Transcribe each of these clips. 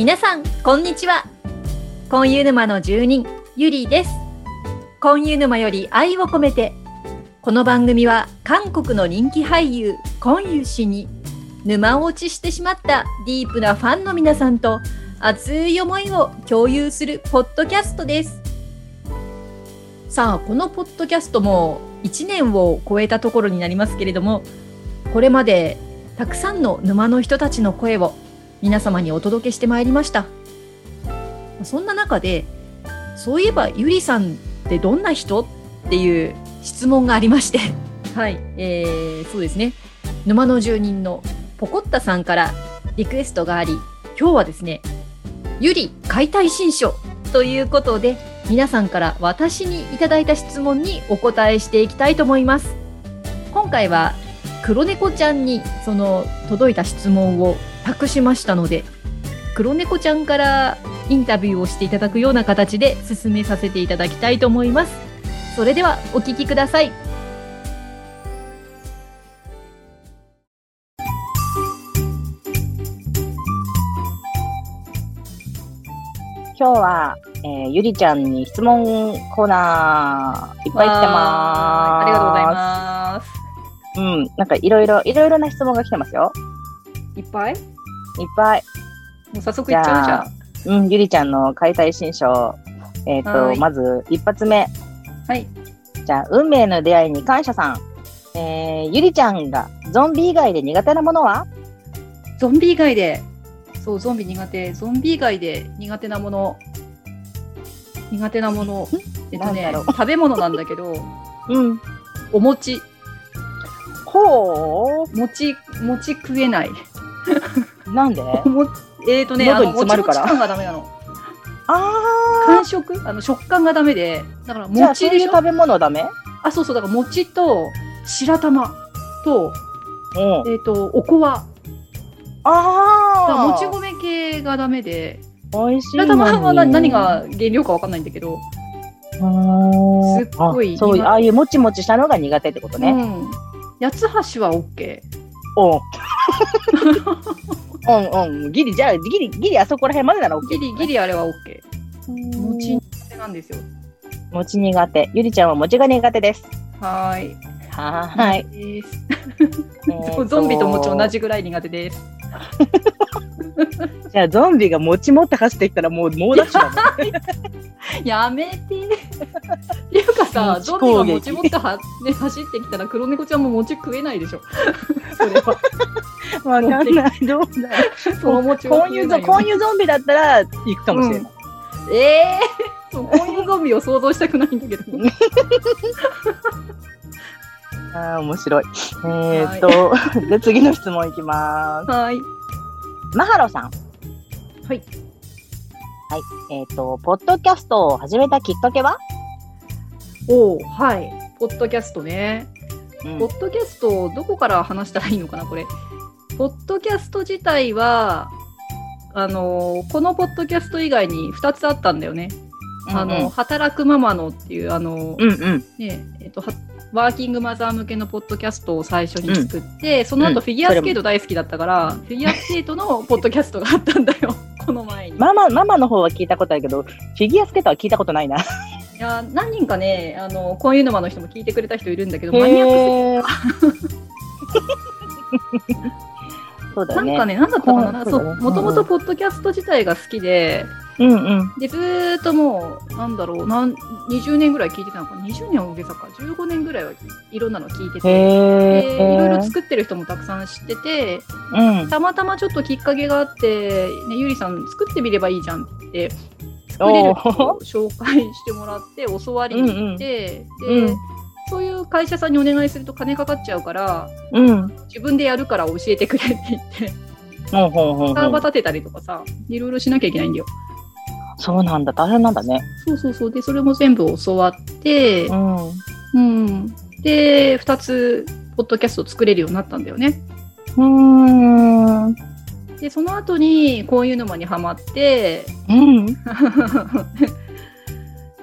皆さん、こんにちは。コンユ沼の住人、ゆりです。コンユ沼より愛を込めて、この番組は韓国の人気俳優、コンユ氏に沼落ちしてしまったディープなファンの皆さんと熱い思いを共有するポッドキャストです。さあ、このポッドキャストも1年を超えたところになりますけれども、これまでたくさんの沼の人たちの声を皆様にお届けしてまいりました。そんな中で、そういえばゆりさんってどんな人っていう質問がありまして、はい、えー、そうですね。沼の住人のポコッタさんからリクエストがあり、今日はですね、ゆり解体新書ということで、皆さんから私にいただいた質問にお答えしていきたいと思います。今回は黒猫ちゃんにその届いた質問を託しましたので、黒猫ちゃんからインタビューをしていただくような形で進めさせていただきたいと思います。それではお聞きください。今日は、えー、ゆりちゃんに質問コーナーいっぱい来てます。ありがとうございます。す。うん、なんかいろいろ、いろいろな質問が来てますよ。いっぱい？いっぱい。もう早速いっちゃうじゃん。うん、ゆりちゃんの解体新書。えっ、と、はいまず一発目。はい。じゃあ、運命の出会いに感謝さん。えー、ゆりちゃんがゾンビ以外で苦手なものは？ゾンビ以外で、そう、ゾンビ苦手。ゾンビ以外で苦手なもの。苦手なもの。えっとね食べ物なんだけど、うん。お餅。ほ餅、餅食えない。う なんで？えっ、とね、喉に詰まるから。もちもち感がダメなの。あ感触？あの、食感がダメで、だから餅でしょ？食べ物ダメ？あ、そうそう、だから餅と白玉と、う。ん。えっ、と、おこわ。だからあもち米系がダメで、美味しい白玉はな何が原料かわかんないんだけど、あー。すっごいあそうああいうもちもちしたのが苦手ってことね。うん。八つ橋は OK。おう。うんうん。ギリ、じゃあ、ギリ、ギリあそこら辺までなら OK。ギリギリあれは OK。餅苦手なんですよ。餅苦手。ゆりちゃんは餅が苦手です。はーい。はーい。ゾンビと餅同。じぐらい苦手です。じゃあ、ゾンビが餅持って走ってきたらもう猛ダッシュだもん。やめて。っていうかさ、餅ゾンビが攻撃餅持っては、ね、走ってきたら黒猫ちゃんも餅食えないでしょ。それは。わかんない。どうだその餅はこういうゾン、こういうゾンビだったら行くかもしれない。ええー、そうこういうゾンビを想像したくないんだけど。ああ、面白い。えーっと、で、次の質問いきます。はい。マハロさん。はい。はい。えーっと、ポッドキャストを始めたきっかけは？おおはい。ポッドキャストね。うんポッドキャスト、どこから話したらいいのかな、これ。ポッドキャスト自体は、あのこのポッドキャスト以外に2つあったんだよね。あの、働くママのっていう、あの、うんうん。ね、えっと、はワーキングマザー向けのポッドキャストを最初に作って、そのうん後フィギュアスケート大好きだったから、フィギュアスケートのポッドキャストがあったんだよ、この前に。ママ、ママの方は聞いたことあるけど、フィギュアスケートは聞いたことないな。いや何人かね、あの、こういう沼の人も聞いてくれた人いるんだけど、マニアックへー そうだよね。なんかね、なんだったかな、そう、もともとポッドキャスト自体が好きで、うんうん。で、ずーっともう、なんだろう、なん20年ぐらい聞いてたのか、20年は大げさか、15年ぐらいはいろんなの聞いてて、へでいろいろー。作ってる人もたくさん知ってて、うん。たまたまちょっときっかけがあって、ね、ゆりさん作ってみればいいじゃんって作れる人を紹介してもらって、教わりに行って、うんで、そういう会社さんにお願いすると金かかっちゃうから、うん。自分でやるから教えてくれって言って、サーバー立てたりとかさ、いろいろしなきゃいけないんだよ。そうなんだ。大変なんだね。そうそうそう。で、それも全部教わってう、ん。うん。で、2つ、ポッドキャスト作れるようになったんだよね。うーん。で、その後に、こういう沼にはまって、うん。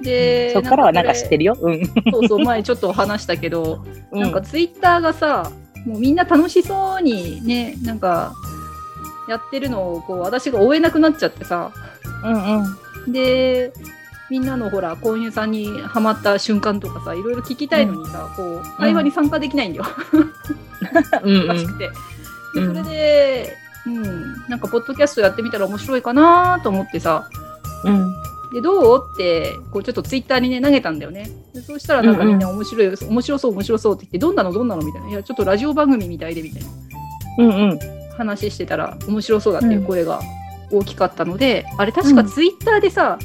で、そっからはなんか知ってる。るよ。うん。そうそう、前ちょっと話したけど、うなんかツイッターがさ、もうみんな楽しそうにね、なんか、やってるのをこう私が追えなくなっちゃってさうんうん。でみんなのほら購入さんにハマった瞬間とかさいろいろ聞きたいのにさ、こう会話に参加できないんだよ、うん。しくて。でうん。それで、うん、なんかポッドキャストやってみたら面白いかなと思ってさ。うん。でどう？ってこうちょっとツイッターにね投げたんだよね。でそうしたらなんかみんな面白い、面白そう面白そうって言ってどんなの？どんなの？みたいな。いやちょっとラジオ番組みたいでみたいな。うんうん。話してたら面白そうだっていう声が大きかったので、あれ確かツイッターでさ、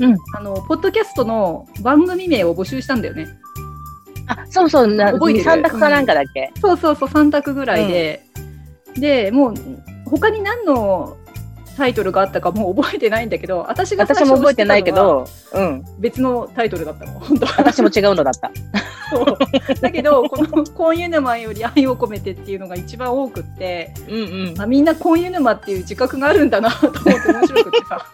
うん。あのポッドキャストの番組名を募集したんだよね。あ、そうそう、な覚えてる？三択かなんかだっけ？そうそうそう3択ぐらいで、でもう他に何のタイトルがあったかもう覚えてないんだけど私が私も覚えてないけど、うん。別のタイトルだったの本当は私も違うのだった。そうだけどこの「コンユヌマより愛を込めて」っていうのが一番多くってうんうん。あみんなコンユヌマっていう自覚があるんだなと思って面白くてさ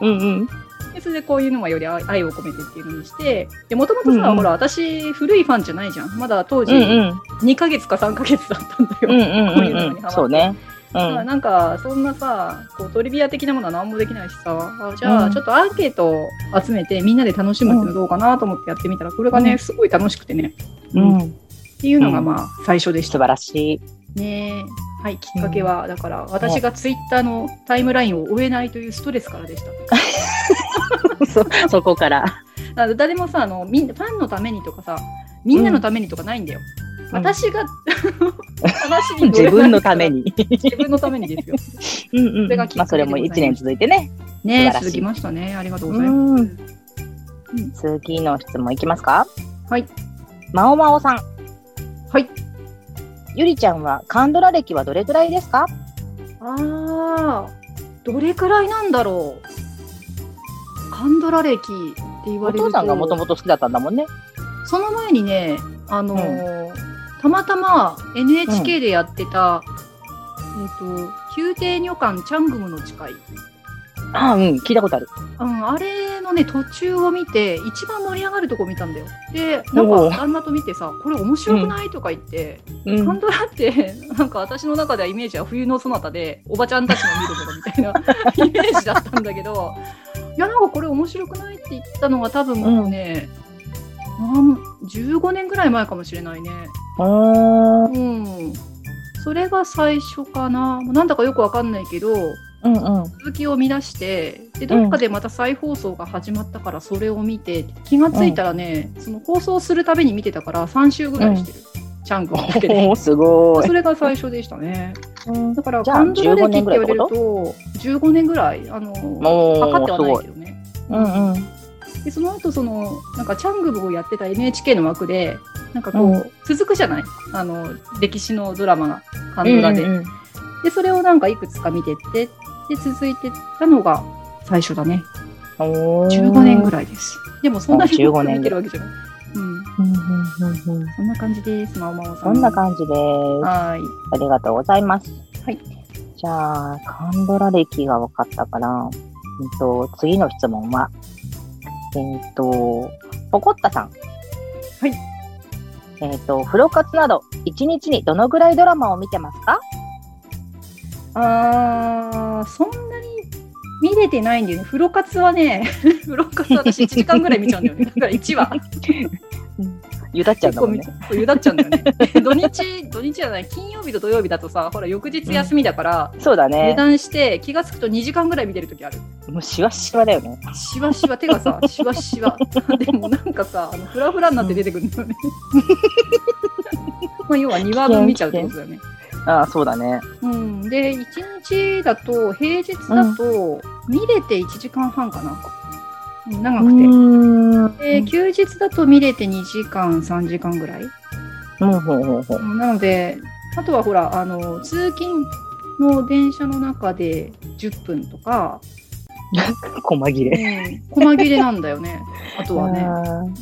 うんうん。でそれでこういうのはより愛愛を込めてっていうのにしてでもともとさ、うんうんほら私古いファンじゃないじゃんまだ当時うんうん。2ヶ月か3ヶ月だったんだよ、うんうんこういううんうん。のにハマってそうね。うん。なんかそんなさこうトリビア的なものは何もできないしさあじゃうん。あちょっとアンケートを集めてみんなで楽しむっていうのどうかなと思ってやってみたらこれがね、うん。すごい楽しくてね、ううん。っん。ていうのがまあ最初でした。素晴らしい。ねはいきっかけは、だから私がツイッターのタイムラインを追えないというストレスからでした。そ、そこから。だから誰もさあのみんなファンのためにとかさみんなのためにとかないんだよ、私が 話に乗自分のために。自分のためにですようんうんそれがまあ、それも一年続いてね。ね続きましたねありがとうごうざいます、ん。次の質問いきますか？はい。まおまおさん。はい。ゆりちゃんはカンドラ歴はどれぐらいですか？ああどれくらいなんだろうカンドラ歴って言わおれると父さんがもともと好きだったんだもんね。その前にねあのーたまたま NHK でやってた、えっ、と宮廷女官チャングムの誓いああ、うん、聞いたことある。うん、あれのね途中を見て一番盛り上がるとこ見たんだよ。でなんか旦那と見てさ「これ面白くない?」とか言って、うんカンドラって なんか私の中ではイメージは冬のそなたでおばちゃんたちの見るものみたいな イメージだったんだけどいやなんかこれ面白くないって言ったのが多分もうね、なん15年ぐらい前かもしれないね。うーん。うん。それが最初かな。なんだかよくわかんないけど、うんうん。続きを見出してでどっかでまた再放送が始まったからそれを見て気がついたらね、その放送するたびに見てたから3週ぐらいしてる、チャンクだけでおーすごいそ。れが最初でしたねうんだからじゃあカン歴って言われる15と？15年ぐらいあの測ってはないけどねうんうん。でその後そのなんかチャングムをやってた NHK の枠でなんかこう、うん続くじゃない？あの歴史のドラマがカンドラで、うんうんでそれをなんかいくつか見てってで続いてったのが最初だねおー15年ぐらいです。でもそんなにあ15多く年見てるわけじゃない。そんな感じです、まおまおさそん。んな感じです。はーい。ありがとうございます。はい。じゃあ、カンドラ歴が分かったから、うんと、次の質問は、えっ、と、ポコッタさん。はい。えっ、と、風呂活など、1日にどのぐらいドラマを見てますか？あー、そんなに見れてないんだよね。風呂活はね、風呂活私1時間ぐらい見ちゃうんだよね。だから1話。ゆだっちゃうんだもんね。ゆだっちゃうんだよね。土日、土日じゃない、金曜日と土曜日だとさ、ほら、翌日休みだから、油そうだね。断して気がつくと2時間ぐらい見てるときある。もうしわしわだよね。しわしわ、手がさ、しわしわ。でもなんかさ、あのフラフラになって出てくるんだよね。まあ要は2話分見ちゃうってことだよね。ああ、そうだね。うん、で、1日だと、平日だと、見れて1時間半かな。うん長くて。んで、休日だと見れて2時間、3時間ぐらい。うん、ほうほうほう。うんなので、あとはほら、あの、通勤の電車の中で10分とか、細切うれ。ん、細切れなんだよね。あとはね。あうん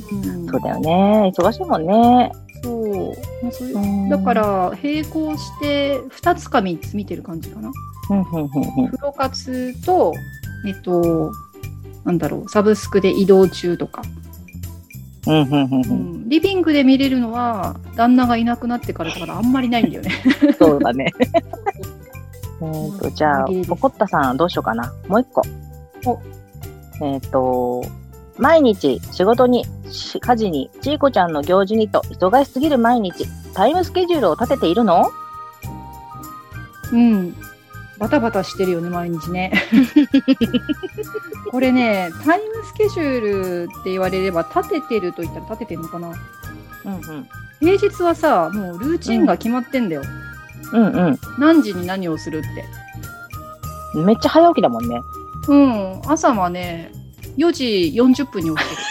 ーそうだよね。忙しいもんね。そう。まあそういうだだか、ら、並行して2つか3つ見てる感じかな。うんうんうんう活と、えっと、なんだろう、サブスクで移動中とか、うんうんうんううんん、リビングで見れるのは、旦那がいなくなってからだからあんまりないんだよね。そうだね。えっ、と、じゃあポコッタさんどうしようかな。もう一個。おえっ、と、毎日仕事に、し家事に、ちいこちゃんの行事にと忙しすぎる毎日、タイムスケジュールを立てているの？うん。バタバタしてるよね、毎日ね。これね、タイムスケジュールって言われれば、立ててると言ったら立ててるのかな。うんうん。平日はさ、もうルーチンが決まってんだよ。うん何時に何をするって。うん。めっちゃ早起きだもんね。うん。朝はね、4時40分に起きてる。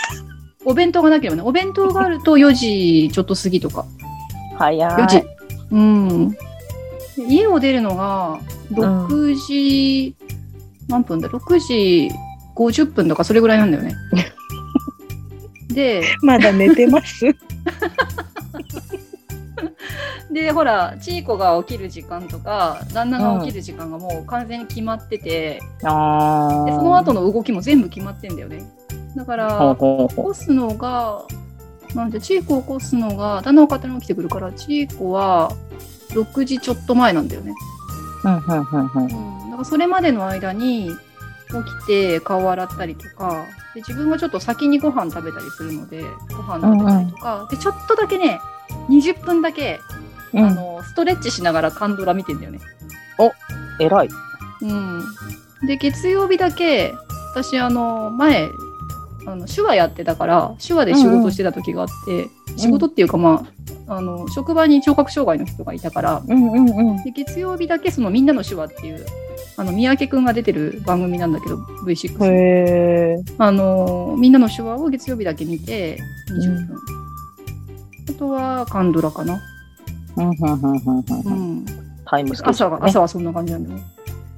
お弁当がなければね、お弁当があると4時ちょっと過ぎとか。早い。4時。うん。で家を出るのが6時、何分だ ?6 時50分とかそれぐらいなんだよね。で、まだ寝てます。で、ほら、ちいこが起きる時間とか、旦那が起きる時間がもう完全に決まってて、ああ。でその後の動きも全部決まってんだよね。だから、起こすのが、なんで、チーコを起こすのが、旦那は勝手に起きてくるから、チーコは6時ちょっと前なんだよね。う。うんうんうんうん。うん。だからそれまでの間に、起きて顔洗ったりとか、で自分がちょっと先にご飯食べたりするので、ご飯食べたりとか、で、ちょっとだけね、20分だけ、うんあの、ストレッチしながらカンドラ見てんだよね。偉い。うん。で、月曜日だけ、私、あの、前、あの手話やってたから、手話で仕事してた時があって、仕事っていうか、まあ、あの、職場に聴覚障害の人がいたから、うんうんうん。で月曜日だけそのみんなの手話っていう、あの、三宅くんが出てる番組なんだけど、V6 の。へえ。あの、みんなの手話を月曜日だけ見て、20分。あとは、カンドラかな。うんうんうんうんううん。ん。タイムスケジュール、朝は、朝はそんな感じなんだよね。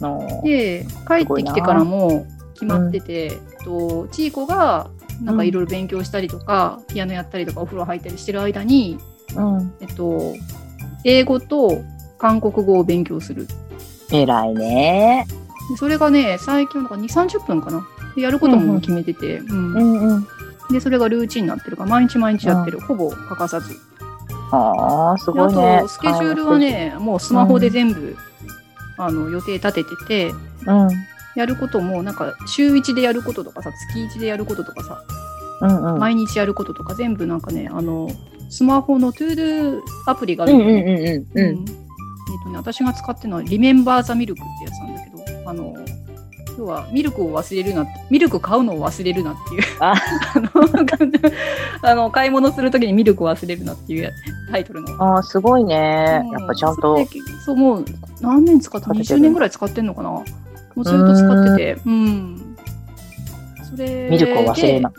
ので帰ってきてからも決まってて、えっとちいこがなんかいろいろ勉強したりとか、ピアノやったりとかお風呂入ったりしてる間に、うん。えっと、英語と韓国語を勉強する偉いね。でそれがね最近なんか2 3 0分かなでやることも決めてて、うんんうん。でそれがルーチンになってるから毎日毎日やってる、ほぼ欠かさずああ、すごいねと。スケジュールはねもうスマホで全部、あの予定立てててうん。やることもなんか週1でやることとかさ月1でやることとかさうんうん。毎日やることとか全部なんかねあのスマホのトゥードゥアプリがあうんうんるんうん。うん。えっ、とね私が使ってるのはリメンバーザミルクってやつなんだけどあの要はミルクを忘れるなミルク買うのを忘れるなっていう。あ。あの買い物するときにミルクを忘れるなっていうタイトルの。ああ、すごいね。うん。やっぱちゃんと。そうもう何年使って使っててる20年ぐらい使ってんのかな？もうずっと使っててうんそれミルクを忘れるな。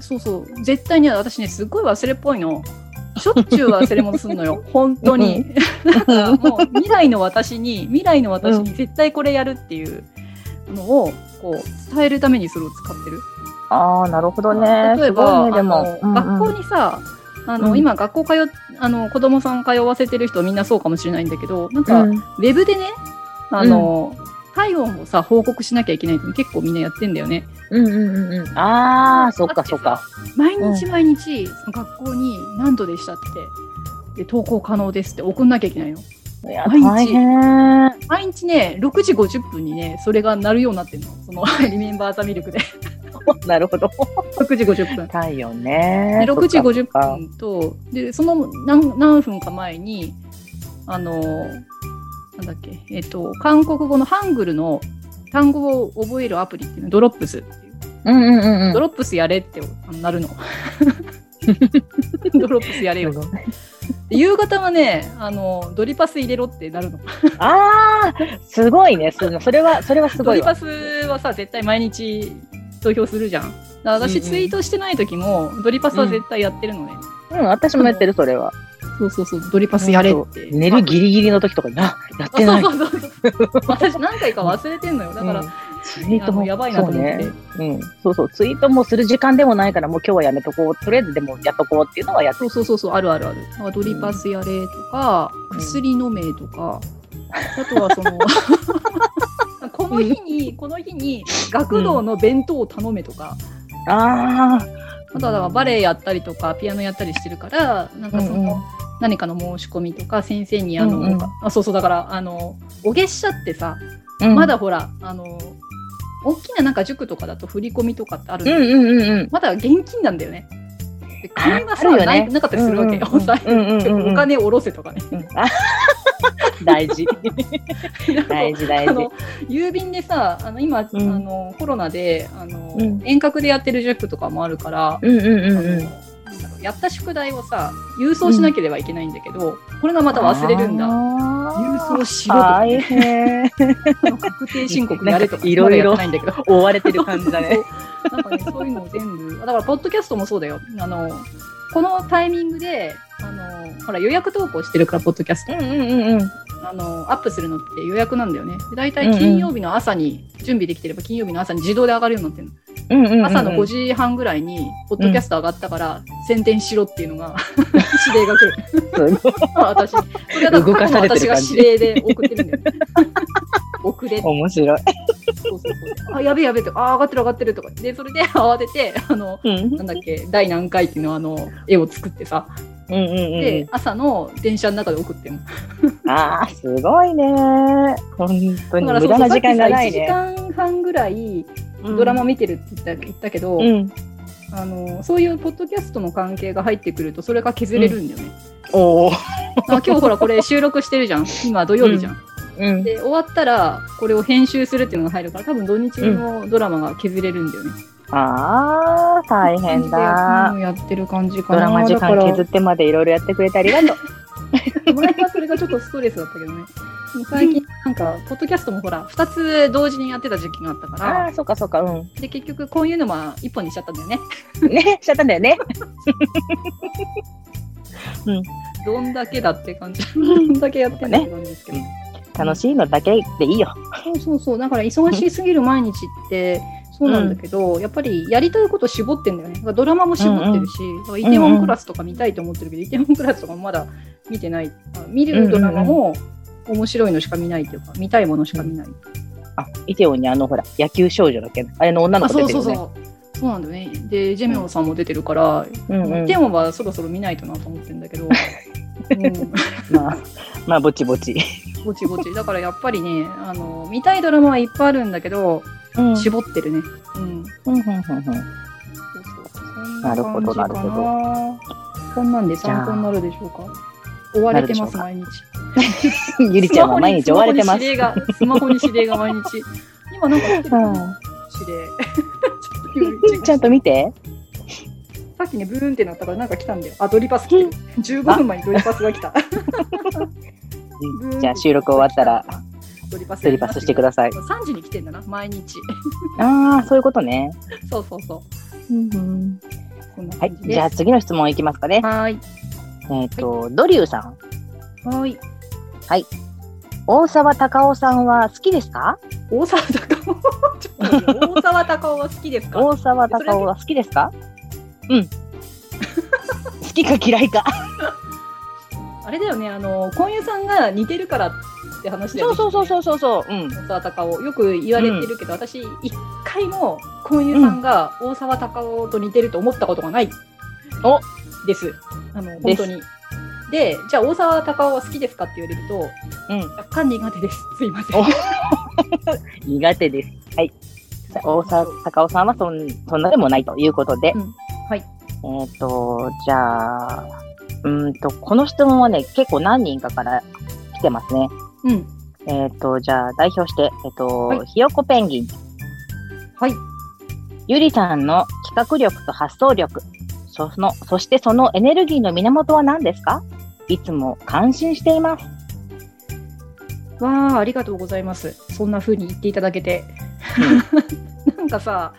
そうそう。絶対に私ね、すっごい忘れっぽいの。しょっちゅう忘れ物すんのよ。本当に。なんかもう未来の私に、未来の私に絶対これやるっていうのを、こう、伝えるためにそれを使ってる。ああ、なるほどね。す例えば、ね、でも。あの学校にさ、あの、うん今学校通っ、あの、子供さん通わせてる人みんなそうかもしれないんだけど、なんか、うん、ウェブでね、あの、体温をさ、報告しなきゃいけないって結構みんなやってんだよね。うんうんうんうん。ああ、そっかそっか。毎日毎日、その学校に何度でしたって、で、投稿可能ですって送んなきゃいけないの。いや、毎日。毎日ね、6時50分にね、それが鳴るようになってるの。その、リ メンバーザミルクで。なるほど。6時50分。太陽ね。で、6時50そっか分と、で、その何何分か前に、あの、なんだっけ、えっと、韓国語のハングルの単語を覚えるアプリっていうの、ドロップスっていう。うんうんうんうん。ドロップスやれってなるの。ドロップスやれよ。で夕方はね、あの、ドリパス入れろってなるの。ああ、すごいね。そのそれは、それはすドごいわ。リパスはさ、絶対毎日投票するじゃん。私、うんうんツイートしてない時も、ドリパスは絶対やってるのね。うん、私もやってる、それは。そうそうそう、ドリパスやれって。寝るギリギリの時とかに、あ、やってない。あそうそうそうそう。私何回か忘れてんのよ。だから、うんツイートもやばいなと思って。そうね。うん。そうそう。ツイートもする時間でもないから、もう今日はやめとこう。とりあえずでもやっとこうっていうのはやってそうそうそうそう、あるあるある。ドリパスやれとか、うん薬飲めとか、あとはその、この日に、この日に学童の弁当を頼めとか、ああ。あとはバレエやったりとか、ピアノやったりしてるから、なんかその、うんうん何かの申し込みとか先生にあの、うんうんあそうそうだからあのお月謝ってさ、うんまだほらあの大きななんか塾とかだと振り込みとかってあるんだけど、うんうんうんうん。まだ現金なんだよね。で金がさ、ねないなかったりするわけよ。うんうんうんお金下ろせとかね。うん あ大事。大事大事。郵便でさあの今、うんあのコロナであの、うん遠隔でやってる塾とかもあるから、うんうんうんうん。やった宿題をさ郵送しなければいけないんだけど、これがまた忘れるんだ。郵郵送しろとか 確定申告やれとかいろいろないんだけど。追われてる感じだね。なんかね、そういうのを全部、だから、ポッドキャストもそうだよ。あの、このタイミングで、あの、ほら、予約投稿してるから、ポッドキャスト。うんうんうんうん。あの、アップするのって予約なんだよね。で大体金曜日の朝に、準備できてれば金曜日の朝に自動で上がるようになってるの。うんうんうんうん朝の5時半ぐらいに、ポッドキャスト上がったから、宣伝しろっていうのが、指令が来る。私。それはだ動かされてる私が指令で送ってるんだよね。遅れ面白い。そうそうそう。あ、やべえやべえって、あ、上がってる上がってるとか。で、それで 慌てて、あの、うんなんだっけ、第何回っていうのあの、絵を作ってさ。うんうんで、う朝の電車の中で送ってるの。ん。ああ、すごいね。本当に無駄な時間がない1時ね。間半ぐらいドラマ見てるって言った言ったけど、うん。あの、そういうポッドキャストの関係が入ってくると、それが削れるんだよね。おお。あ今日ほら、これ収録してるじゃん。今土曜日じゃん。うん。で、終わったら、これを編集するっていうのが入るから、多分土日のドラマが削れるんだよね。ああ、大変だう。んやってる感じかドな。ラマ時間削ってまでいろいろやってくれてありがとう。前はそれがちょっとストレスだったけどね。最近なんか、ポッドキャストもほら、2つ同時にやってた時期があったかあら、あ、そっかそっか、うで、結局こういうのは1本にしちゃったんだよね。ん。ね、しちゃったんだよね。どんだけだって感じ。どんだけやってんだって感じですけど。楽しいのだけでいいよ。そうそうそう。だから忙しすぎる毎日って、そうなんだけど、やっぱりやりたいこと絞ってんだよね。ドラマも絞ってるし、だからイテウォンクラスとか見たいと思ってるけど、イテウォンクラスとかまだ見てない。あ見るドラマも面白いのしか見ないというか、見たいものしか見ない。あ、イテオンにあの、ほら、野球少女だっけあれの女のあ子出てるよね。そうそうそう。そうなんだよね。で、ジェミョンさんも出てるから、うんうんイテウォンはそろそろ見ないとなと思ってるんだけど、うん、まあ、まあ、ぼちぼち。ぼちぼち。だからやっぱりね、あの、見たいドラマはいっぱいあるんだけど、うん絞ってるね。うん。うん。うん。うん。うん。なるほどなるほこん。なん。で参考になるでしょうか追われてます、な毎日。ゆりちゃん。は毎日追われてます。スマホに指令が、スマホに指令が毎日。今なん。か来てるかなうん。指令。ちゃん。と見て。さっきね、ブーンってなったからなん。か来たん。だよ。あ、ドリパス来てる。15分前にドリパスが来た。うん。じゃあ収録終わったら、ドリパスドリパスしてください。3時に来てんだな、毎日。ああ、そういうことね。そうそうそう。うんこんなはい感じ。ゃあ次の質問いきますかね。はーい。えっと、ドリューさん。はーい。大沢たかおさんは好きですか？大沢たかお。大沢たかおは好きですか？大沢たかおは好きですか？うん。好きか嫌いか。あれだよね、あの、婚友さんが似てるからって話だよね。そうそうそうそうそうそう。うん。大沢たかお。よく言われてるけど、私、一回も婚友さんが大沢たかおと似てると思ったことがない。おです。あの、本当に。で、じゃあ大沢たかおは好きですかって言われると、うん。若干苦手です。すいません。お 苦手です。はい。大沢たかおさんはそんそんなでもないということで。うんはい。えっ、と、じゃあ、うーんと、この質問はね、結構何人かから来てますね。うん。えっ、と、じゃあ代表して、えっ、と、はいひよこペンギン。はい。ゆりさんの企画力と発想力、その、そしてそのエネルギーの源は何ですか？いつも感心しています。わあ、ありがとうございます。そんな風に言っていただけて。なんかさ、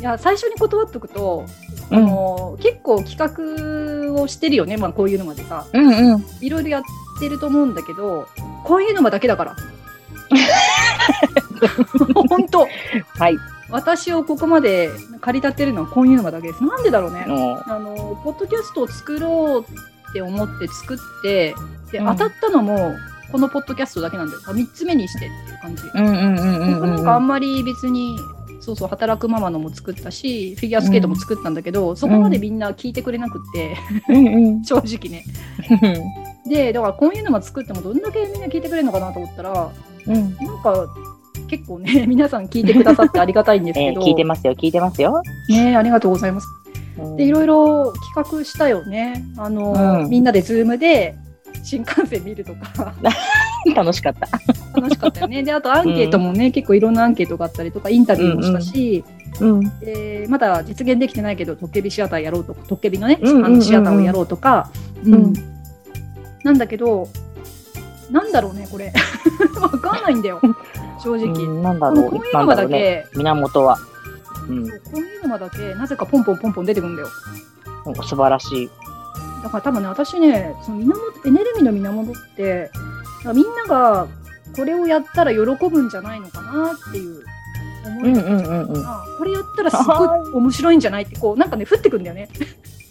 いや、最初に断っとくと、あの結構企画をしてるよね、まあ、こういうのまでさ。うんうん。いろいろやってると思うんだけど、こういうのまだけだから。本当はい。私をここまで駆り立てるのはこういうのがだけです。なんでだろうね。もあの、ポッドキャストを作ろうって思って作って、で、うん当たったのも、このポッドキャストだけなんだよ。3つ目にしてっていう感じ。う、うんうんうんうんうん。僕なんかあんまり別にそうそう働くママのも作ったしフィギュアスケートも作ったんだけど、そこまでみんな聞いてくれなくって、うんうん。正直ね。でだからこういうのも作ってもどんだけみんな聞いてくれるのかなと思ったらうん。なんか結構ね 皆さん聞いてくださってありがたいんですえーけど、聞いてますよ、聞いてますよ。ねありがとうございます。うん。でいろいろ企画したよね。あの、うん。みんなでズームで新幹線見るとか 楽しかった。楽しかったよねであとアンケートもね、結構いろんなアンケートがあったりとかインタビューもしたし、うん。でまだ実現できてないけどトッケビシアターやろうとかトッケビのね、うんうんうんうんあのシアターをやろうとか、うんうんなんだけどなんだろうねこれ わかんないんだよ正直、うんなんだろう。こういうのまだなんだろうね。け、源は。うん。こういうのまだけなぜかポンポンポンポン出てくるんだよなんか素晴らしい。だから多分ね私ねその源エネルギーの源ってみんながこれをやったら喜ぶんじゃないのかなっていう。思いがうこれやったらすごい面白いんじゃないってこうなんかね降ってくんだよね。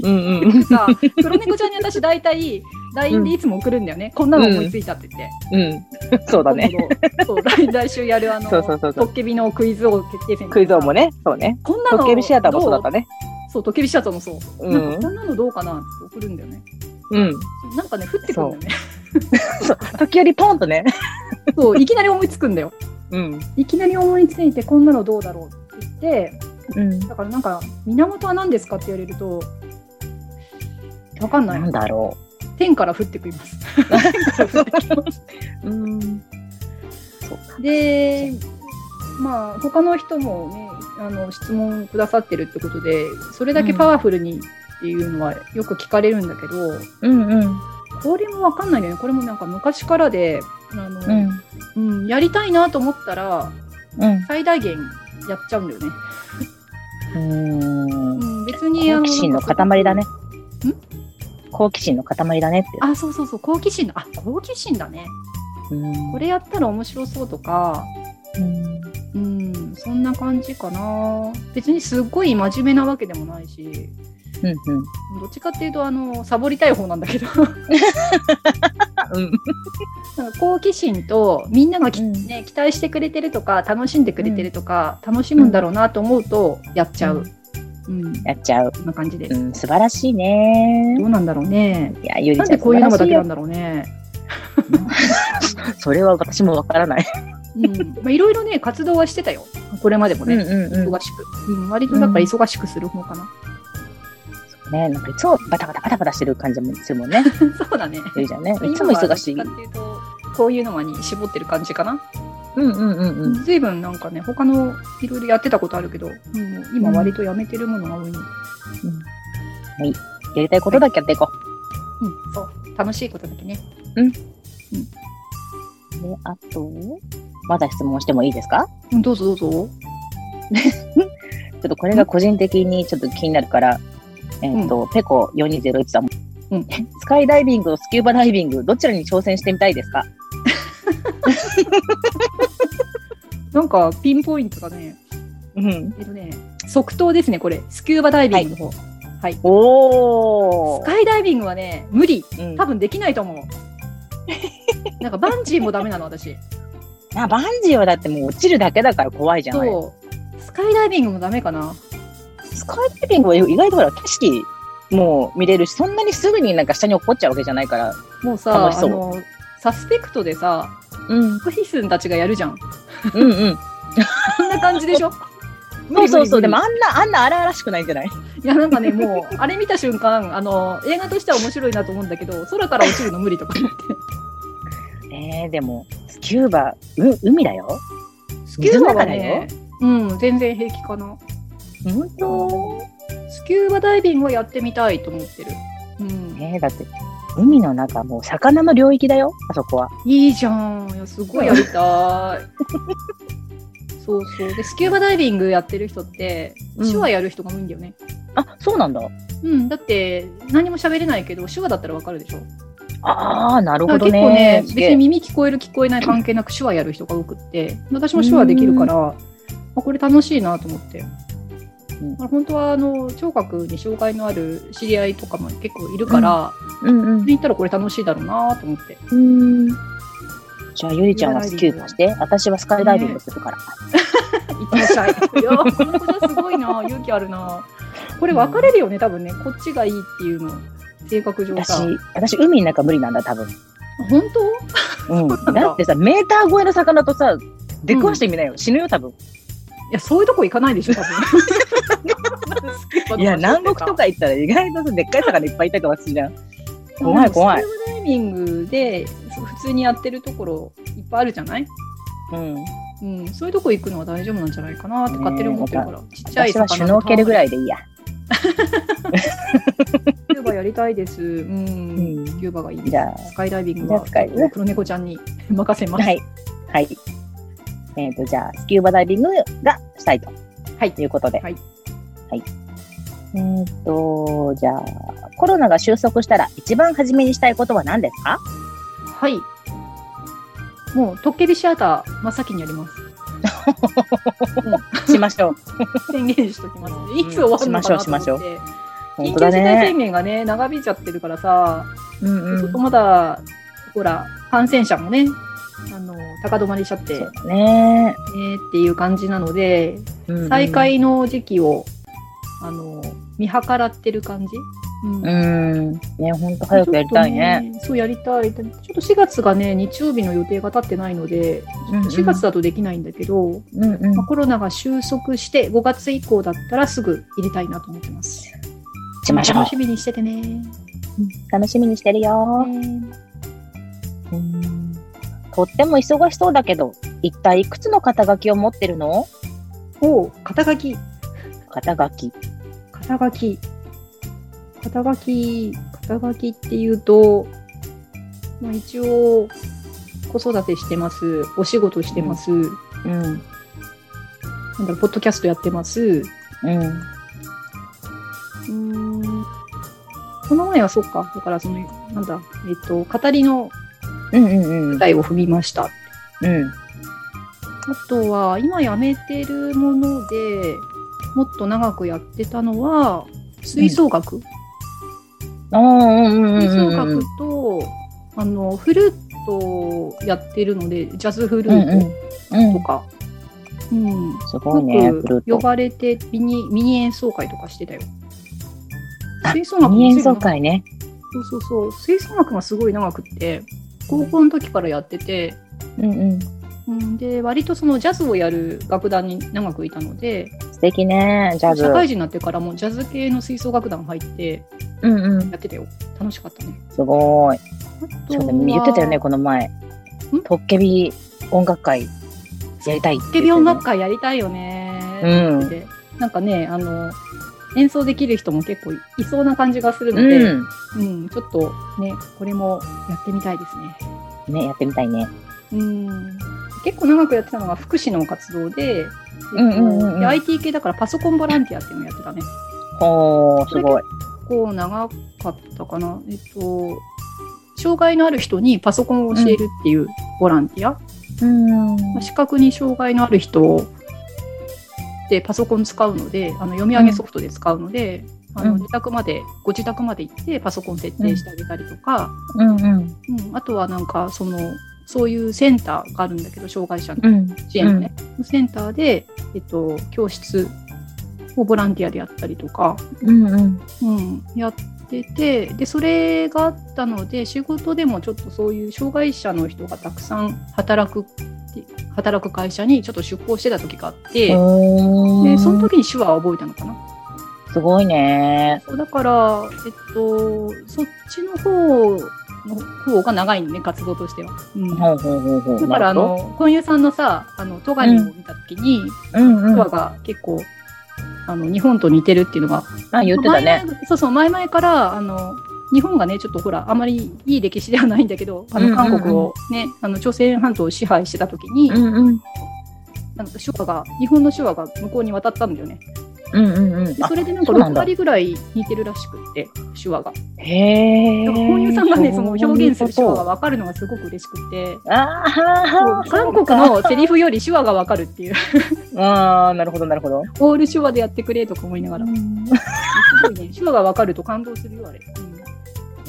うんうん さ黒猫ちゃんに私大体 LINE でいつも送るんだよね、こんなの思いついたって言って、うん。そうだね。そう来 来週やるあのそうそうそうそう。トッケビのクイズ王決定戦。クイズ王もね、そうね。こんなのトッケビシアターもそうだったね。ね。そうトッケビシアターもそう、うん。なんかこんなのどうかなって送るんだよね。うん。なんかね降ってくるんだよねそう。時折ポンとね。そういきなり思いつくんだようん。いきなり思いついてこんなのどうだろうって言ってうん。だからなんか源は何ですかって言われるとわかんないなんだろ天から降ってきます天から降ってきますう。うん。でまあ他の人もねあの質問くださってるってことでそれだけパワフルにっていうのはよく聞かれるんだけど、うんうん。これもわかんないよねこれもなんか昔からであの、うん。うんやりたいなと思ったらうん。最大限やっちゃうんだよね。うん。うん、別にあ好奇心の塊だね。ん好奇心の塊だねって。あそうそうそう好奇心のあ好奇心だねうんこれやったら面白そうとかうんそんな感じかな別にすっごい真面目なわけでもないしうんうん。どっちかっていうとあのサボりたい方なんだけど。うん。なんか好奇心とみんながき、うんね、期待してくれてるとか楽しんでくれてるとか、楽しむんだろうなと思うとやっちゃう、うん。やっちゃう。そんな感じで。す、うん。素晴らしいね。ど。うなんだろうね。いや、ゆりなんでこういうのがだけなんだ。だろうね。それは私もわからない。うん。まあいろいろね活動はしてたよ。これまでもね、うんうん忙しく、うん、割とだから忙しくする方かな、ね、なんかいつもバタバタバタバタしてる感じもするもんね。そうだね。ゆりちゃんね。いつも忙しい。っていうとこういうのに絞ってる感じかな、うんうんうんうん。ずいぶんなんかね他のいろいろやってたことあるけど、うん、今割とやめてるものが多いの、はい。やりたいことだけやっていこう。ん、そう。楽しいことだけね。う。で、あと、まだ質問してもいいですか？うんどうぞどうぞ。ちょっとこれが個人的にちょっと気になるから、えっ、と、ペコ4201さん。うん。スカイダイビングとスキューバダイビング、どちらに挑戦してみたいですか？なんかピンポイントがねうん。えっとね即答ですねこれ。スキューバダイビングの方、はい。おー。スカイダイビングはね無理。うん。多分できないと思う。なんかバンジーもダメなの私。あバンジーはだってもう落ちるだけだから怖いじゃない。そう。スカイダイビングもダメかなスカイダイビングは意外とほら景色も見れるし、そんなにすぐになんか下に落っこっちゃうわけじゃないから。もうさ楽しそうあのサスペクトでさうん。クヒスンたちがやるじゃんうんうん。こんな感じでしょ？そうそうそう。でもあんな、あんな荒々しくないんじゃない？いやなんかねもうあれ見た瞬間あの映画としては面白いなと思うんだけど空から落ちるの無理とか言ってえー、でも、スキューバ、う、海だよスキューバはねうん全然平気かな本当？スキューバダイビングはやってみたいと思ってる。うん。えー、だって、海の中、もう魚の領域だよ、あそこは。いいじゃん。いやすごいやりたい。そうそう。でスキューバダイビングやってる人ってうん。手話やる人が多いんだよね。あ、そうなんだ。うん、だって何も喋れないけど手話だったらわかるでしょ。ああ、なるほどね。結構ね別に耳聞こえる聞こえない関係なく手話やる人が多くって私も手話できるからあこれ楽しいなと思って、うんまあ本当はあの聴覚に障害のある知り合いとかも結構いるから、うんうん。言ったらこれ楽しいだろうなと思ってうん。じゃあ、ゆりちゃんはスキューバして、私はスカイダイビングするから。いってらっしゃい。いやー、この子すごいな、勇気あるな。これ分かれるよね、多分ね。こっちがいいっていうの。性格上さ。私、私、海の中無理なんだ、多分。本うん。なんだだってさ、メーター超えの魚とさ、出くわしてみなよ。死ぬよ、多分。や、そういうとこ行かないでしょ、多分。いや、南国とか行ったら意外とさでっかい魚いっぱいいたりとかするじゃん。怖い怖いダイビングで普通にやってるところいっぱいあるじゃない？うん。うん、そういうとこ行くのは大丈夫なんじゃないかなって勝手に思ってるから、ちっちゃい私はシュノーケルぐらい。いでいいや。キューバやりたいです。うん、うんキューバがいいです。じゃスカイダイビングは黒猫ちゃんに 任せあ、ます。はい。はい。えっ、と、じゃあ、スキューバダイビングがしたいと。はいいうことで。はい。はい。えっ、と、じゃあ、コロナが収束したら一番初めにしたいことは何ですか？はい。もう、トッケビシアター、真っ先にやります。しましょう。宣言しときますね。いつ終わるのかなと思って。しましょうし本緊急事態宣ね。言がね、長引いちゃってるからさ、うんちょっとまだ、ほら、感染者もね、あの、高止まりしちゃって、ね。ねっていう感じなので、うんうん再。開の時期を、あの、見計らってる感じ？うんうん。ね、ほんと早くやりたいね。ねそうやりたい。ちょっと4月がね、日曜日の予定が立ってないので、うんうん4月だとできないんだけど、うんうんまあ、コロナが収束して5月以降だったらすぐ入れたいなと思ってます。しましょう楽しみにしててね。楽しみにしてるよ。ねうんとっても忙しそうだけど、一体いくつの肩書きを持ってるの？おう肩書き。肩書き。肩書き。肩書き、肩書きっていうと、まあ、一応、子育てしてます。お仕事してます。うん。なんだろう、ポッドキャストやってます。うん。うーん。この前はそっか。だからその、なんだ、えっと、語りの舞。台を踏みました。うん。あとは、今やめてるもので、もっと長くやってたのは、吹奏楽。ああ、うんうん吹奏うんうん楽。と、あの、フルートをやってるので、ジャズフルうんうんーうんトとか、うん。すごいね、呼ばれてミニ、ミニ演奏会とかしてたよ。あ吹奏楽もミニ演奏会ね。そうそうそう。吹奏楽がすごい長くって、高校の時からやってて、うんうん。うん、で、割とそのジャズをやる楽団に長くいたので、素敵ね、ジャズ社。会人になってからもジャズ系の吹奏楽団入ってうんうん。やってたよ。楽しかったね。すごい。あとそうだね言ってたよね、はこの前ん？トッケビ音楽会やりたいって言ってたよねケビ音楽会やりたいよね。うんでなんかね、あの、演奏できる人も結構いそうな感じがするのうで、ん。うん、ちょっとね、これもやってみたいですね。ね、やってみたいね。うん結構長くやってたのが福祉の活動で、うんうんうんうんで IT 系だからパソコンボランティアっていうのをやってたね。おー、すごい。結構長かったかな。えっと、障害のある人にパソコンを教えるっていうボランティア。うん。まあ視覚に障害のある人でパソコン使うので、あの読み上げソフトで使うので、あのうん自宅まで、ご自宅まで行ってパソコン設定してあげたりとか、うんうん。うんあとはなんかその、そういうセンターがあるんだけど、障害者のうん。支援のね、センターで、えっと、教室をボランティアでやったりとか、うんうん。うん、やっててでそれがあったので仕事でもちょっとそういう障害者の人がたくさん働くって働く会社にちょっと出向してた時があって、おでそのー。時に手話を覚えたのかな？すごいね。そうだから、えっと、そっちの方の方が長いのね、活動としては。うんほうほうほうほう。だから、あの、婚友さんのさ、あの、トガニを見た時に、ど、うんうん。手話が結構、あの、日本と似てるっていうのがあ、言ってたね。そうそう、前々から、あの、日本がね、ちょっとほら、あまりいい歴史ではないんだけど、あの、韓国をね、あの、朝鮮半島を支配してた時に、うんうん。なんか手話が、日本の手話が向こうに渡ったんだよね。うんうんうん。でそれでなんか6そうなんだ割ぐらい似てるらしくって、手話が。へえ。本友さんがね、その表現する手話がが。分かるのがすごく嬉しくて、ああ、韓国のセリフより手話が分かるっていう、ああ、なるほど、なるほど。オール手話でやってくれとか思いながら、すごいね、手話が分かると感動するよ、あれ。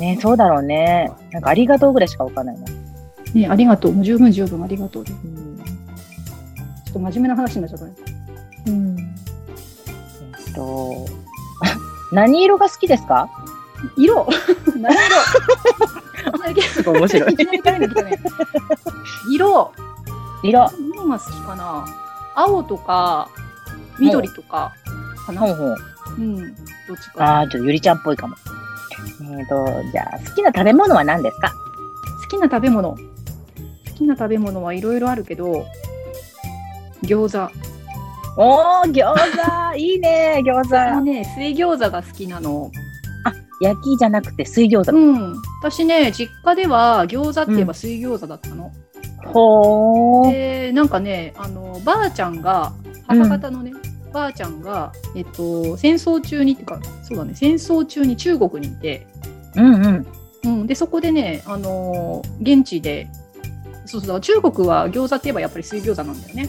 うんね、そうだろうね。なんかありがとうぐらいしかわかんないな。ね、ありがとう。もう十分十分ありがとうで。ちょうんっと真面目な話になっちゃったね。うん。えっと、何色が好きですか？色 何色 すごい面白い色色。何が好きかな青とか緑とかかなほうほう。うんどっちかああ、ちょっとゆりちゃんっぽいかも。えっ、と、じゃあ、好きな食べ物は何ですか？好きな食べ物。好きな食べ物はいろいろあるけど餃子。おー、餃子。いいね、餃子。ね水餃子が好きなの。焼きじゃなくて水餃子。うん。私ね実家では餃子って言えば水餃子だったの、ほー。でなんかねあのばあちゃんが母方のね、ばあちゃんが、えっと、戦争中にってかそうだね戦争中に中国にいて、うんうん。うん、でそこでね、あのー現地でそうそう中国は餃子って言えばやっぱり水餃子なんだよね。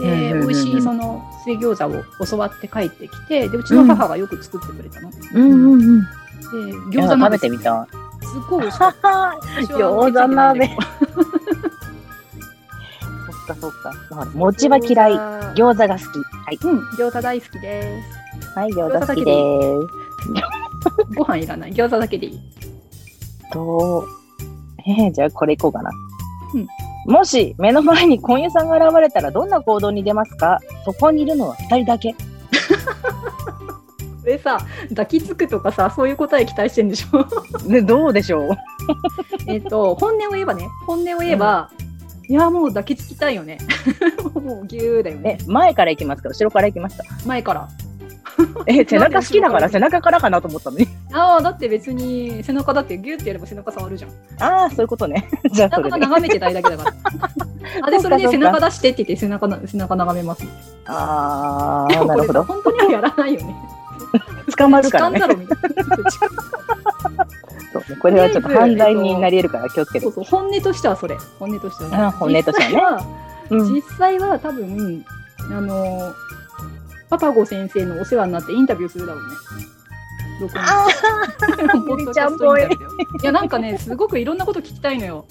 で、美味しいその水餃子を教わって帰ってきてでうちの母がよく作ってくれたの。でうんうんうん。餃子鍋食べてみたい。すっごい美味しか餃子鍋 そっかそっか。餅は嫌い。餃餃子が好き。はい。子うん、餃子大好きです。はい、餃子好きです。ご飯いらない。餃子だけでいい。と、えー、じゃあこれいこうかな。うんもし目の前に婚友さんが現れたらどんな行動に出ますか？そこにいるのは二人だけ。えさ、抱きつくとかさ、そういう答え期待してんでしょ？ね、どうでしょう？えっと、本音を言えばね、本音を言えば、いや、もう抱きつきたいよね。もうぎゅーだよえね。、前から行きますか後ろから行きますか前から。え、背中好きだから背中からかなと思ったのに。ああ、だって別に背中だってギューってやれば背中触るじゃん。ああ、そういうことね。じゃあそれで。背中眺めてたいだけだから。あ、で、それで背中出してって言って背中な背中眺めます。ああ、なるほど。本当にはやらないよね。捕まるからねそうねこれはちょっと犯罪になり得るから気をつけてそう。そう、本音としてはそれ。本音としてはね。あ本音としてはね実際はうん実際は多分、あの、パパゴ先生のお世話になってインタビューするだろうね。録音あポッドキャストインタビューだよいや、なんかね、すごくいろんなこと聞きたいのよ。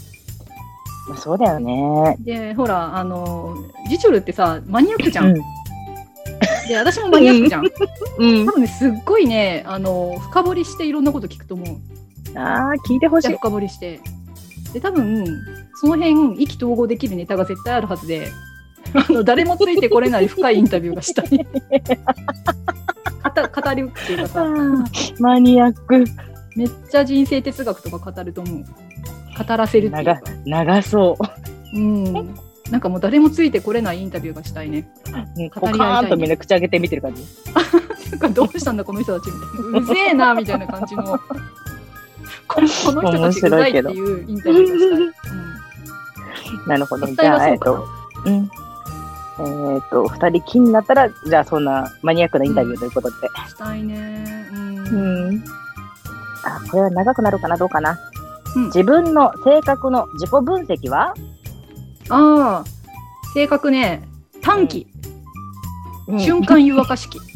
あ、そうだよね。で、ほら、あの、ジチョルってさ、マニアックじゃ。うんん。で、私もマニアックじゃん。うん多。分ね、すっごいね、あの、深掘りしていろんなこと聞くと思う。ああ、聞いてほしい。深掘りして。で、多分、その辺、意気投合できるネタが絶対あるはずで、あの誰もついてこれない深いインタビューがしたい。語語るっていうかさ、マニアック。めっちゃ人生哲学とか語ると思う。語らせるっていうか。長そう。うん。なんかもう誰もついてこれないインタビューがしたいね。うん語り合いたいねーンとみんな口開けて見てる感じ。なんかどうしたんだこの人たちみたいな。うぜえなみたいな感じの。ここの人たちうざいっていうインタビューがしたい。うんなるほど。じゃあ、えっと、うん。えっと、二人気になったら、じゃあそんなマニアックなインタビューということで。したいね。うん。うん。あ、これは長くなるかな？どうかな？うん自分の性格の自己分析は、ああ、性格ね、短期、瞬間湯沸かし器。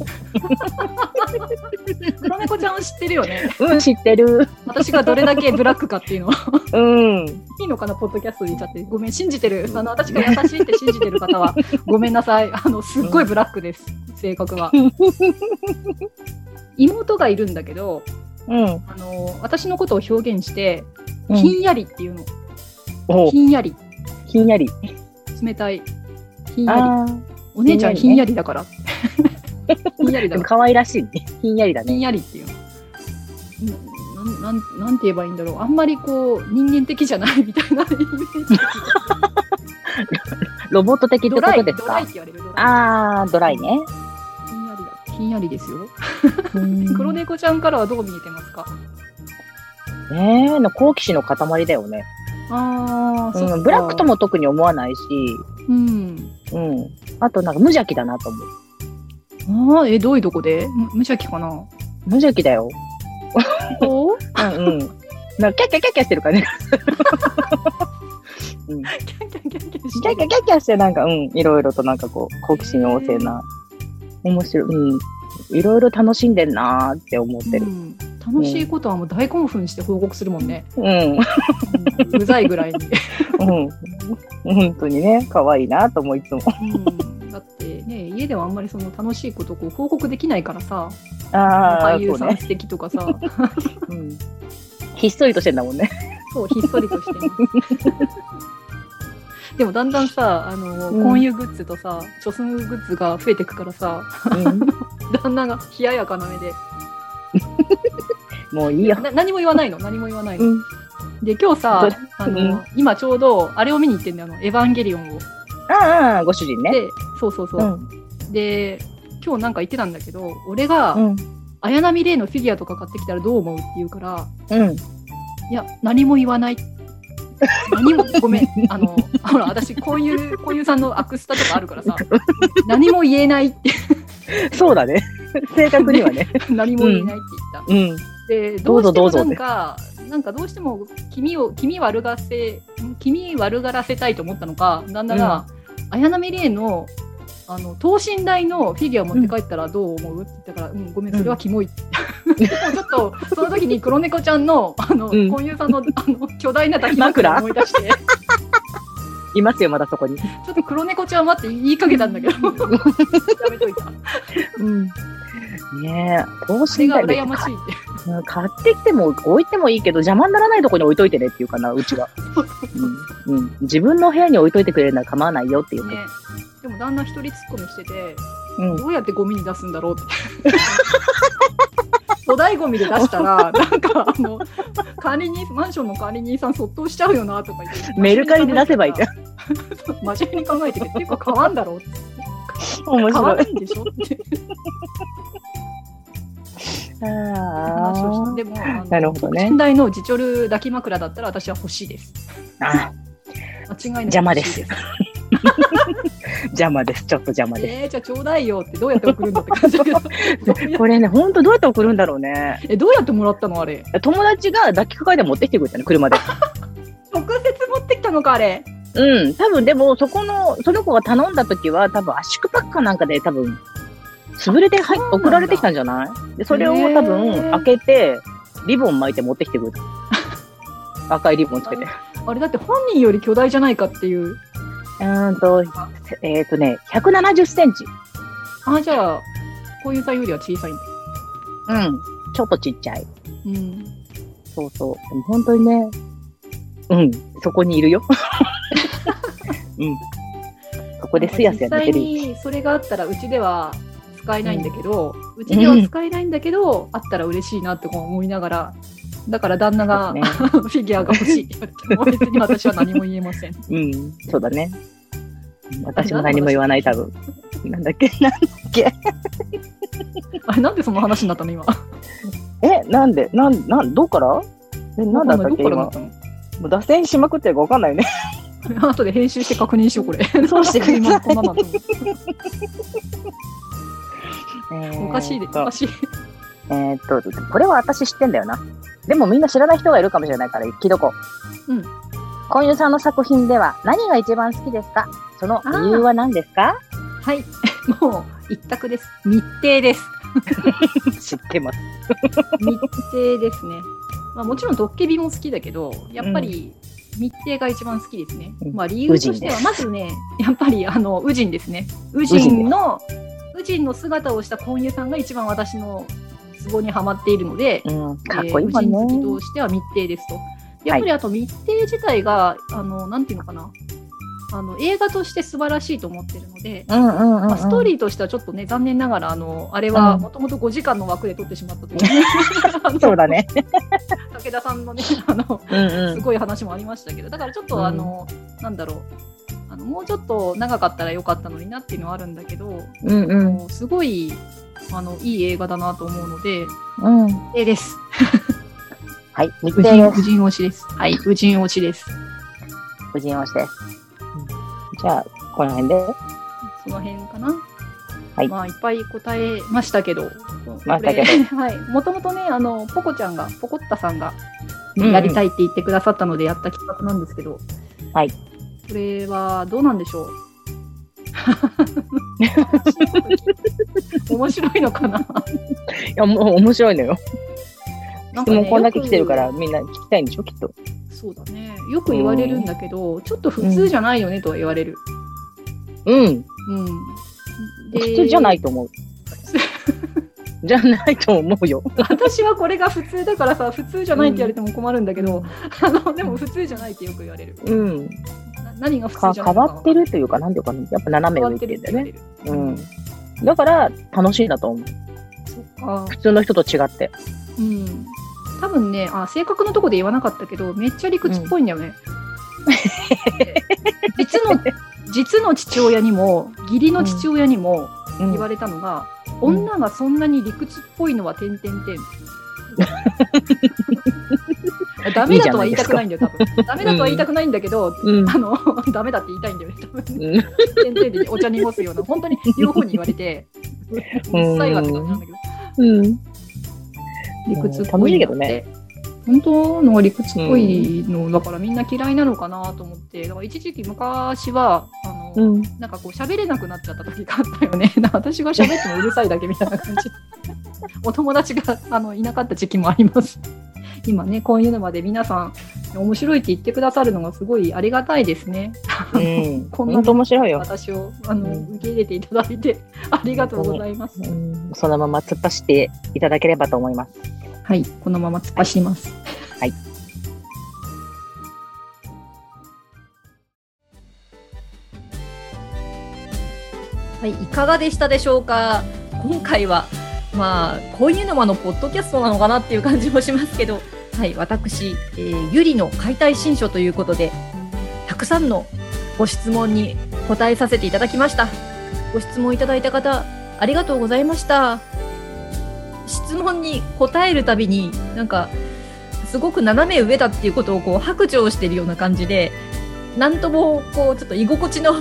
黒猫ちゃんは知ってるよね。うん、知ってる。私がどれだけブラックかっていうのは。うん。いいのかな、ポッドキャストで言っちゃって。ごめん、信じてる。あの、私が優しいって信じてる方は、ごめんなさい。あの、すっごいブラックです。性格が。妹がいるんだけど、うん。あの、私のことを表現して、うんひんやりっていうの。おひんやり。ひんやり。冷たい。ひんやり。あお姉ちゃんひひんやりだから。ひんやりだから。可愛らしいね。ひんやりだひんね。やりっていうの。ななんなんなんて言えばいいんだろう。あんまりこう、人間的じゃないみたいな。ロボット的ってこドライ、とですかあー、ドライね。ひんやりだ。ひんやりですよ。うん 黒猫ちゃんからはどう見えてますか？ねえ、好奇心の塊だよね。ああ、うん、ブラックと。も特に思わないし、うん。うん。あとなんか無邪気だなと思う。ああ、え、どういうとこで？む無邪気かな？無邪気だよ。おう？んうん。なんかキャッキャキャッキャしてるからね。うん、キキャンキャンキャンキャンしャッキャキャッキャしてなんか、うん、いろいろとなんかこう、好奇心旺盛な、面白い、うん。いろいろ楽しんでんなーって思ってる。うん楽しいことはもう大興奮して報告するもんね。うん。うざいぐらいに。うん。本当にね、可愛いなと思う、いつも。うんだってね、家家ではあんまりその楽しいことをこう報告できないからさ、ああ、俳優。さん素敵とかさ、うん。ひっそりとしてんだもんね。そう、ひっそりとしてね。でもだんだんさ、あの、うんグッズとさ、貯寸グッズが増えてくからさ、うん。旦那が冷ややかな目で、もういいよ。な何も言わないの、何も言わないの？うん。で、今日さど、あの、うん今ちょうど、あれを見に行ってんだよ、あの、エヴァンゲリオンを。ああ、ご主人ね。で、そうそうそう。うん。で、今日なんか言ってたんだけど、俺が、うん。綾波レイのフィギュアとか買ってきたらどう思うって言うから、うん。いや、何も言わない。何も、ごめん。あの、ほら、私、こういう、こういうさんのアクスタとかあるからさ、何も言えないって、そうだね。正確にはね。何も言えないって言った。うん。で、どうぞどうしてもどうぞなんか、なんかどうしても気味を、気味悪がせ、ん気味悪がらせたいと思ったのか、旦那が、綾波レイの、あの、等身大のフィギュア持って帰ったらどう思う？って言ったから、うん、ごめん、それはキモいって。でもちょっと、その時に黒猫ちゃんの、あの、うん婚友さんの、あの、巨大な抱き枕を思い出して、いますよ、まだそこに。ちょっと黒猫ちゃんはって言いかけたんだけど、やめといた。うん。ねえ、等それが身大で羨ましいって。うん。買ってきても置いてもいいけど邪魔にならないとこに置いといてねっていうかな、うちは。うん。うん。自分の部屋に置いといてくれるなら構わないよっていう。ね。でも旦那一人突っ込みしてて、うん。どうやってゴミに出すん。だろうって。粗大ゴミで出したら、なん。かあの、管理人、マンションの管理人さん、そっとしちゃうよなとか言って。メルカリで出せばいいじゃん。真面目に考えて、結構変わん。だろうって。面変わ。るん。でしょって話をした。でも、なるほどね等身大の自チョル抱き枕だったら私は欲しいです。あ。間違いない邪魔です 邪魔です。ちょっと邪魔でえー、じゃあちょうだいよってどうやって送るんだって感じだけど。す。これね、ほんとどうやって送るんだろうね。え、どうやってもらったのあれ？友達が抱きかかえて持ってきてくれたの、車で。直接持ってきたのかあれ？うん。多分でも、そこの、その子が頼んだ時は、多分圧縮パックかなんかで多分、潰れてはい送られてきたんじゃない？で、それを多分、開けて、リボン巻いて持ってきてくれた。赤いリボンつけて。あれだって本人より巨大じゃないかっていう。うーんと、えっ、とね、170センチ。あ、じゃあ、こういうさんよりは小さいんだ。うん。ちょっとちっちゃい。うん。そうそう。でも本当にね、うん、そこにいるよ。うん。そこですやすや寝てる。実際にそれがあったらうちでは使えないんだけど、うちでは使えないんだけど、あったら嬉しいなって思いながら、だから旦那が、ね フィギュアが欲しいって言われても別に私は何も言えません。うん、そうだね。私も何も言わない、多分。なんだっけ？なんだっけ？あれなんでその話になったの今？え、なんで？なん、なん、どっから？え、なんだったっけ？今。もう脱線しまくってるかわかんないね。後で編集して確認しよう、これ。そうしてください今こんなのなおかしいで、おかしい。えーっと、これは私知ってんだよな。でもみんな知らない人がいるかもしれないから聞いとこう。うん。今優さんの作品では何が一番好きですか？その理由は何ですか？はい。もう、一択です。密偵です。知ってます。密偵ですね。まあもちろんドッケビも好きだけど、やっぱり密偵が一番好きですね。うんまあ理由としては、まずね、やっぱりあの、ウジンですね。ウジンの、ウジンの姿をした婚友さんが一番私のツボにはまっているので、うん、かっこいいね。好きとしては密偵ですと。やっぱりあと密偵自体が、あの、なんていうのかな。あの映画として素晴らしいと思ってるので、うんうんうん、うんまあ、ストーリーとしてはちょっとね、残念ながら、あの、あれはもともと5時間の枠で撮ってしまったという、あ のそうだね。武田さんのね、あの、うんうすごい話もありましたけど、だからちょっと、うんあの、なんだろう。あのもうちょっと長かったらよかったのになっていうのはあるんだけど、ん。うんうん。もうすごいあのいい映画だなと思うので、うん。えです。はい、日無人程です。無人推しです。はい、無人推しです。無人押しです。じゃあ、この辺で。その辺かな。はいまあいっぱい答えましたけど、ましたけどこれ はい、もともとねあのポコちゃんがポコッタさんがうんうんやりたいって言ってくださったのでやった企画なんですけど、はい。これはどうなんでしょう？面白いのかな？いや、もう面白いのよ。質問こんだけ来てるから、みんな聞きたいんでしょ、きっと。そうだね。よく言われるんだけど、ちょっと普通じゃないよねとは言われる。うん。うん。で普通じゃないと思う。じゃないと思うよ。私はこれが普通だからさ普通じゃないって言われても困るんだけど、あのでも普通じゃないってよく言われる。うん。な何が普か通じゃない変わってるるというか、なんていうかね、やっぱ斜め上行ってるんだよね。うん。だから、楽しいんだと思う。そっか。普通の人と違って。うん。多分ね、あ、正確なとこで言わなかったけど、めっちゃ理屈っぽいんだよね。実の、実の父親にも、義理の父親にもうん言われたのが、うん女がそんなに理屈っぽいのは点々点。ダメだとは言いたくないんだよ、多分。ダメだとは言いたくないんだけど、うん。あの、ダメだって言いたいんだよね、多分。うん点々でお茶濁すような、本当に両方に言われて、うっさいわって感じなんだけど。うん。理屈っぽ楽しいのっていけどね。本当の理屈っぽいの、だからみんな嫌いなのかなと思って、だから一時期昔は、あの、うん。なんかこう喋れなくなっちゃった時があったよね。私が喋ってもうるさいだけみたいな感じ。お友達があのいなかった時期もあります。今ね、こういうのまで皆さん面白いって言ってくださるのがすごいありがたいですね。うん。こんな面白いよ。私をあの、うん受け入れていただいて ありがとうございます。うんそのまま突っ走っていただければと思います。はい、このまま突っ走ります。はい。はい、いかがでしたでしょうか？今回は、まあ、こういうのもあの、ポッドキャストなのかなっていう感じもしますけど、はい、私、えーゆりの解体新書ということで、たくさんのご質問に答えさせていただきました。ご質問いただいた方、ありがとうございました。質問に答えるたびに、なんか、すごく斜め上だっていうことをこう白状しているような感じで、なんともこうちょっと居心地の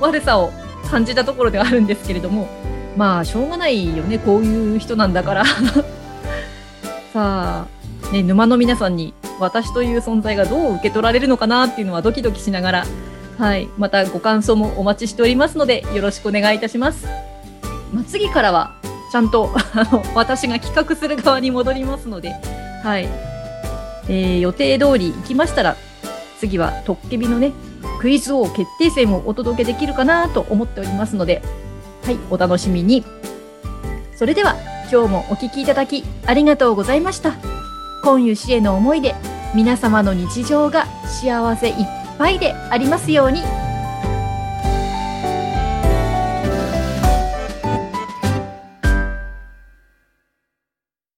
悪さを感じたところではあるんですけれども、まあしょうがないよね、こういう人なんだから。さあ、ね、沼の皆さんに私という存在がどう受け取られるのかなっていうのはドキドキしながら、はい、またご感想もお待ちしておりますので、よろしくお願いいたします。まあ、次からは、ちゃんと私が企画する側に戻りますので、はい、えー予定通り行きましたら、次はトッケビのね、クイズ王決定戦をお届けできるかなと思っておりますので、はい、お楽しみに。それでは、今日もお聴きいただきありがとうございました。今湯氏への思いで、皆様の日常が幸せいっぱいでありますように。